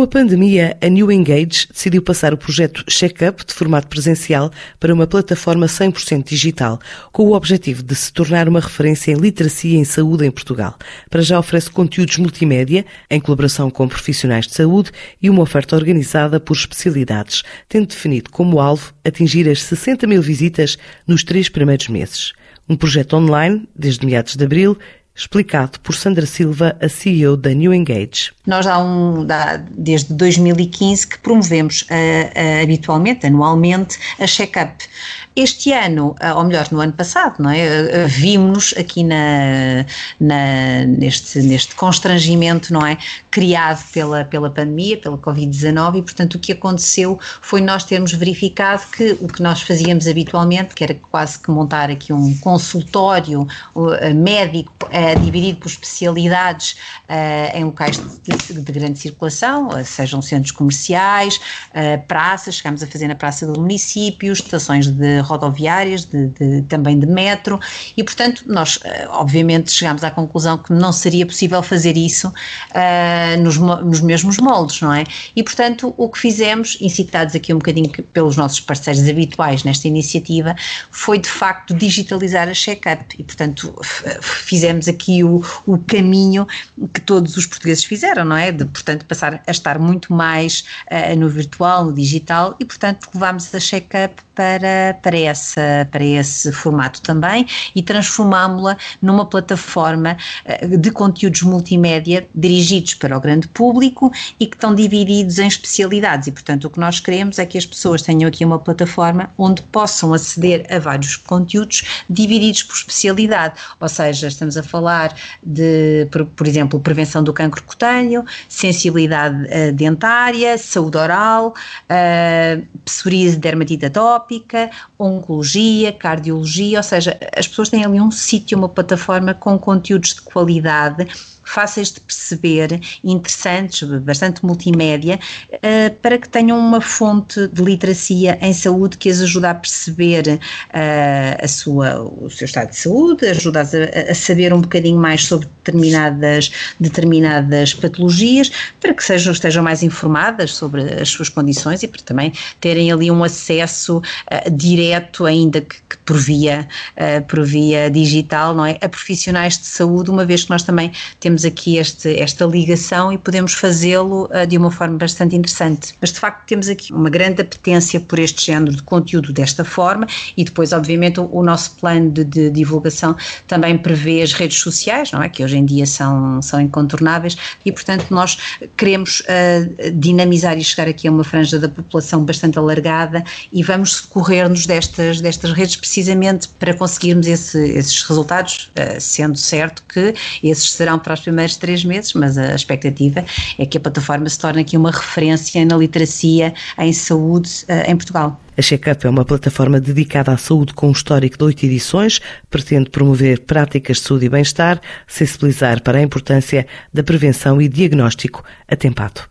Com a pandemia, a New Engage decidiu passar o projeto Checkup de formato presencial para uma plataforma 100% digital, com o objetivo de se tornar uma referência em literacia em saúde em Portugal. Para já oferece conteúdos multimédia, em colaboração com profissionais de saúde e uma oferta organizada por especialidades, tendo definido como alvo atingir as 60 mil visitas nos três primeiros meses. Um projeto online, desde meados de abril, explicado por Sandra Silva, a CEO da New Engage. Nós há um, desde 2015 que promovemos uh, uh, habitualmente, anualmente, a check-up. Este ano, uh, ou melhor, no ano passado, não é? Vimos aqui na, na, neste, neste constrangimento, não é? Criado pela, pela pandemia, pela Covid-19 e, portanto, o que aconteceu foi nós termos verificado que o que nós fazíamos habitualmente, que era quase que montar aqui um consultório médico dividido por especialidades uh, em locais de, de, grande circulação, uh, sejam centros comerciais, uh, praças, chegámos a fazer na Praça do Município, estações de rodoviárias, de, de, também de metro, e portanto nós obviamente chegámos à conclusão que não seria possível fazer isso nos, nos mesmos moldes, não é? E portanto o que fizemos, incitados aqui um bocadinho pelos nossos parceiros habituais nesta iniciativa, foi de facto digitalizar a check-up e portanto fizemos aqui o, o caminho que todos os portugueses fizeram, não é? De, portanto, passar a estar muito mais uh, no virtual, no digital e, portanto, levámos a check-up para, para, essa, para esse formato também e transformámo-la numa plataforma uh, de conteúdos multimédia dirigidos para o grande público e que estão divididos em especialidades. E, portanto, o que nós queremos é que as pessoas tenham aqui uma plataforma onde possam aceder a vários conteúdos divididos por especialidade, ou seja, estamos a falar de, por, por exemplo, prevenção do cancro cutâneo, sensibilidade uh, dentária, saúde oral, uh, psoríase dermatite atópica, oncologia, cardiologia, ou seja, as pessoas têm ali um sítio, uma plataforma com conteúdos de qualidade fáceis de perceber, interessantes, bastante multimédia, uh, para que tenham uma fonte de literacia em saúde que as ajuda a perceber uh, a sua, o seu estado de saúde, ajuda a, a, saber um bocadinho mais sobre determinadas, determinadas patologias, para que sejam, estejam mais informadas sobre as suas condições e para também terem ali um acesso uh, direto, ainda que, que por, via, por via digital, não é? A profissionais de saúde, uma vez que nós também temos temos aqui este, esta ligação e podemos fazê-lo uh, de uma forma bastante interessante. Mas de facto temos aqui uma grande apetência por este género de conteúdo desta forma e depois, obviamente, o, o nosso plano de, de, divulgação também prevê as redes sociais, não é? Que hoje em dia são, são incontornáveis e, portanto, nós queremos uh, dinamizar e chegar aqui a uma franja da população bastante alargada e vamos socorrer-nos destas, destas redes precisamente para conseguirmos esse, esses resultados, uh, sendo certo que esses serão para as primeiros três meses, mas a expectativa é que a plataforma se torne aqui uma referência na literacia em saúde uh, em Portugal. A Checkup é uma plataforma dedicada à saúde com um histórico de oito edições, pretende promover práticas de saúde e bem-estar, sensibilizar para a importância da prevenção e diagnóstico atempado.